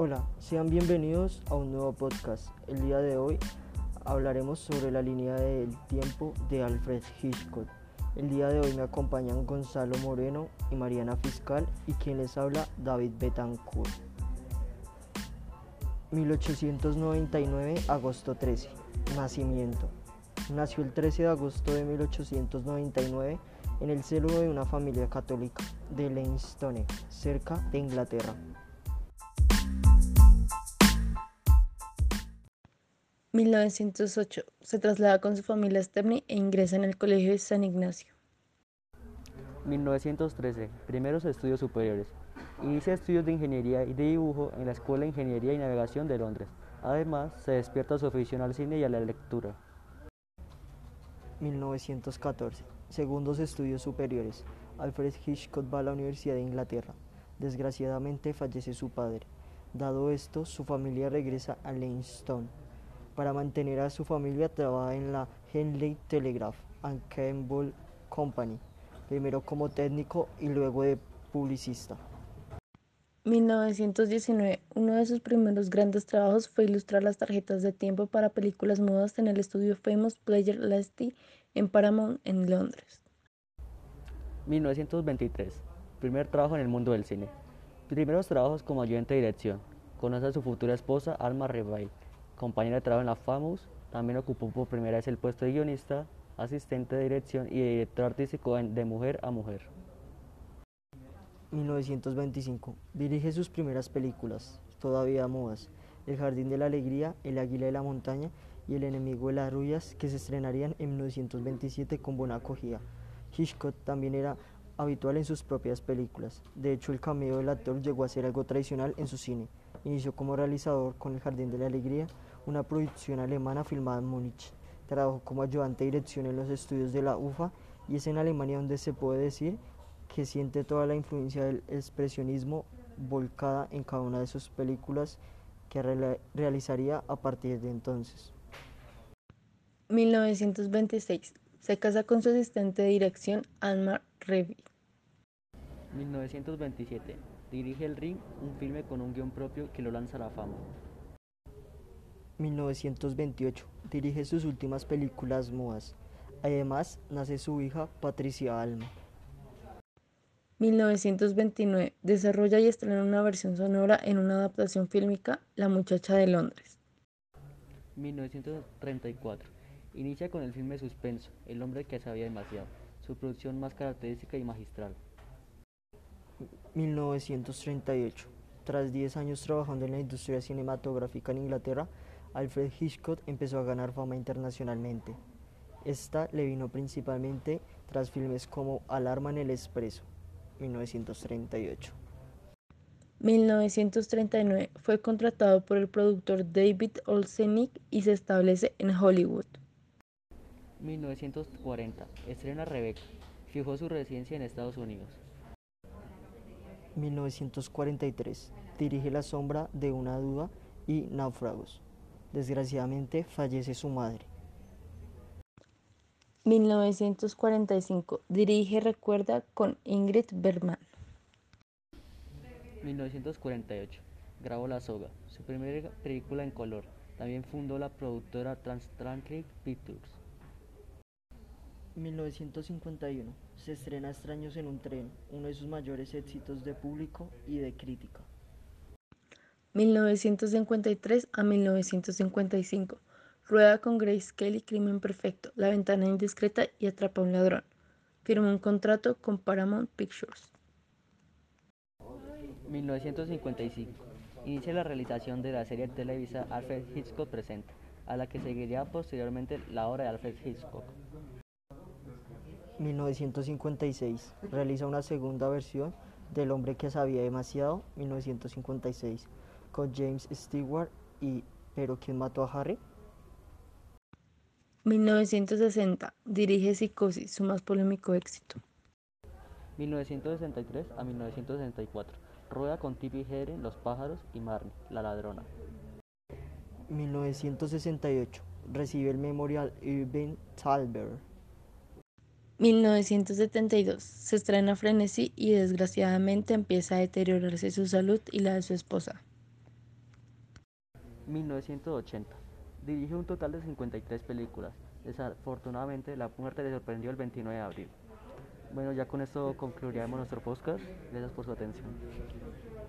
Hola, sean bienvenidos a un nuevo podcast. El día de hoy hablaremos sobre la línea del tiempo de Alfred Hitchcock. El día de hoy me acompañan Gonzalo Moreno y Mariana Fiscal y quien les habla David Betancourt. 1899, agosto 13. Nacimiento. Nació el 13 de agosto de 1899 en el seno de una familia católica de Leinstone, cerca de Inglaterra. 1908. Se traslada con su familia a Stepney e ingresa en el Colegio de San Ignacio. 1913. Primeros estudios superiores. Inicia estudios de ingeniería y de dibujo en la Escuela de Ingeniería y Navegación de Londres. Además, se despierta su afición al cine y a la lectura. 1914. Segundos estudios superiores. Alfred Hitchcock va a la Universidad de Inglaterra. Desgraciadamente fallece su padre. Dado esto, su familia regresa a Leinstone. Para mantener a su familia trabaja en la Henley Telegraph and Cable Company, primero como técnico y luego de publicista. 1919. Uno de sus primeros grandes trabajos fue ilustrar las tarjetas de tiempo para películas mudas en el estudio Famous Player Lasty en Paramount en Londres. 1923. Primer trabajo en el mundo del cine. Primeros trabajos como ayudante de dirección. Conoce a su futura esposa Alma Revail compañera de trabajo en la FAMUS, también ocupó por primera vez el puesto de guionista, asistente de dirección y director artístico de Mujer a Mujer. 1925. Dirige sus primeras películas, todavía mudas, El Jardín de la Alegría, El Águila de la Montaña y El Enemigo de las Rubias, que se estrenarían en 1927 con buena acogida. Hitchcock también era habitual en sus propias películas. De hecho, el cameo del actor llegó a ser algo tradicional en su cine. Inició como realizador con El Jardín de la Alegría, una producción alemana filmada en Múnich. Trabajó como ayudante de dirección en los estudios de la UFA y es en Alemania donde se puede decir que siente toda la influencia del expresionismo volcada en cada una de sus películas que realizaría a partir de entonces. 1926. Se casa con su asistente de dirección, Alma Revi. 1927. Dirige El Ring, un filme con un guion propio que lo lanza a la fama. 1928. Dirige sus últimas películas mudas. Además, nace su hija Patricia Alma. 1929. Desarrolla y estrena una versión sonora en una adaptación fílmica, La muchacha de Londres. 1934. Inicia con el filme Suspenso, El hombre que sabía demasiado, su producción más característica y magistral. 1938. Tras 10 años trabajando en la industria cinematográfica en Inglaterra, Alfred Hitchcock empezó a ganar fama internacionalmente. Esta le vino principalmente tras filmes como Alarma en el Expreso, 1938. 1939 fue contratado por el productor David Olsenick y se establece en Hollywood. 1940 estrena Rebecca. Fijó su residencia en Estados Unidos. 1943 dirige La sombra de una duda y Náufragos. Desgraciadamente fallece su madre. 1945. Dirige Recuerda con Ingrid Bergman. 1948. Grabó La Soga, su primera película en color. También fundó la productora Transatlantic Pictures. 1951. Se estrena Extraños en un tren, uno de sus mayores éxitos de público y de crítica. 1953 a 1955. Rueda con Grace Kelly Crimen Perfecto, La Ventana Indiscreta y Atrapa a un Ladrón. Firmó un contrato con Paramount Pictures. 1955. Inicia la realización de la serie televisa Alfred Hitchcock Presenta, a la que seguiría posteriormente la obra de Alfred Hitchcock. 1956. Realiza una segunda versión del hombre que sabía demasiado, 1956, con James Stewart y ¿Pero quién mató a Harry? 1960. Dirige Psicosis, su más polémico éxito. 1963 a 1964. Rueda con Tippi Hedren, Los pájaros y Marnie, la ladrona. 1968. Recibe el Memorial Irving Thalberg. 1972. Se estrena Frenesí y desgraciadamente empieza a deteriorarse su salud y la de su esposa. 1980. Dirigió un total de 53 películas. Desafortunadamente, la muerte le sorprendió el 29 de abril. Bueno, ya con esto concluiríamos nuestro podcast. Gracias por su atención.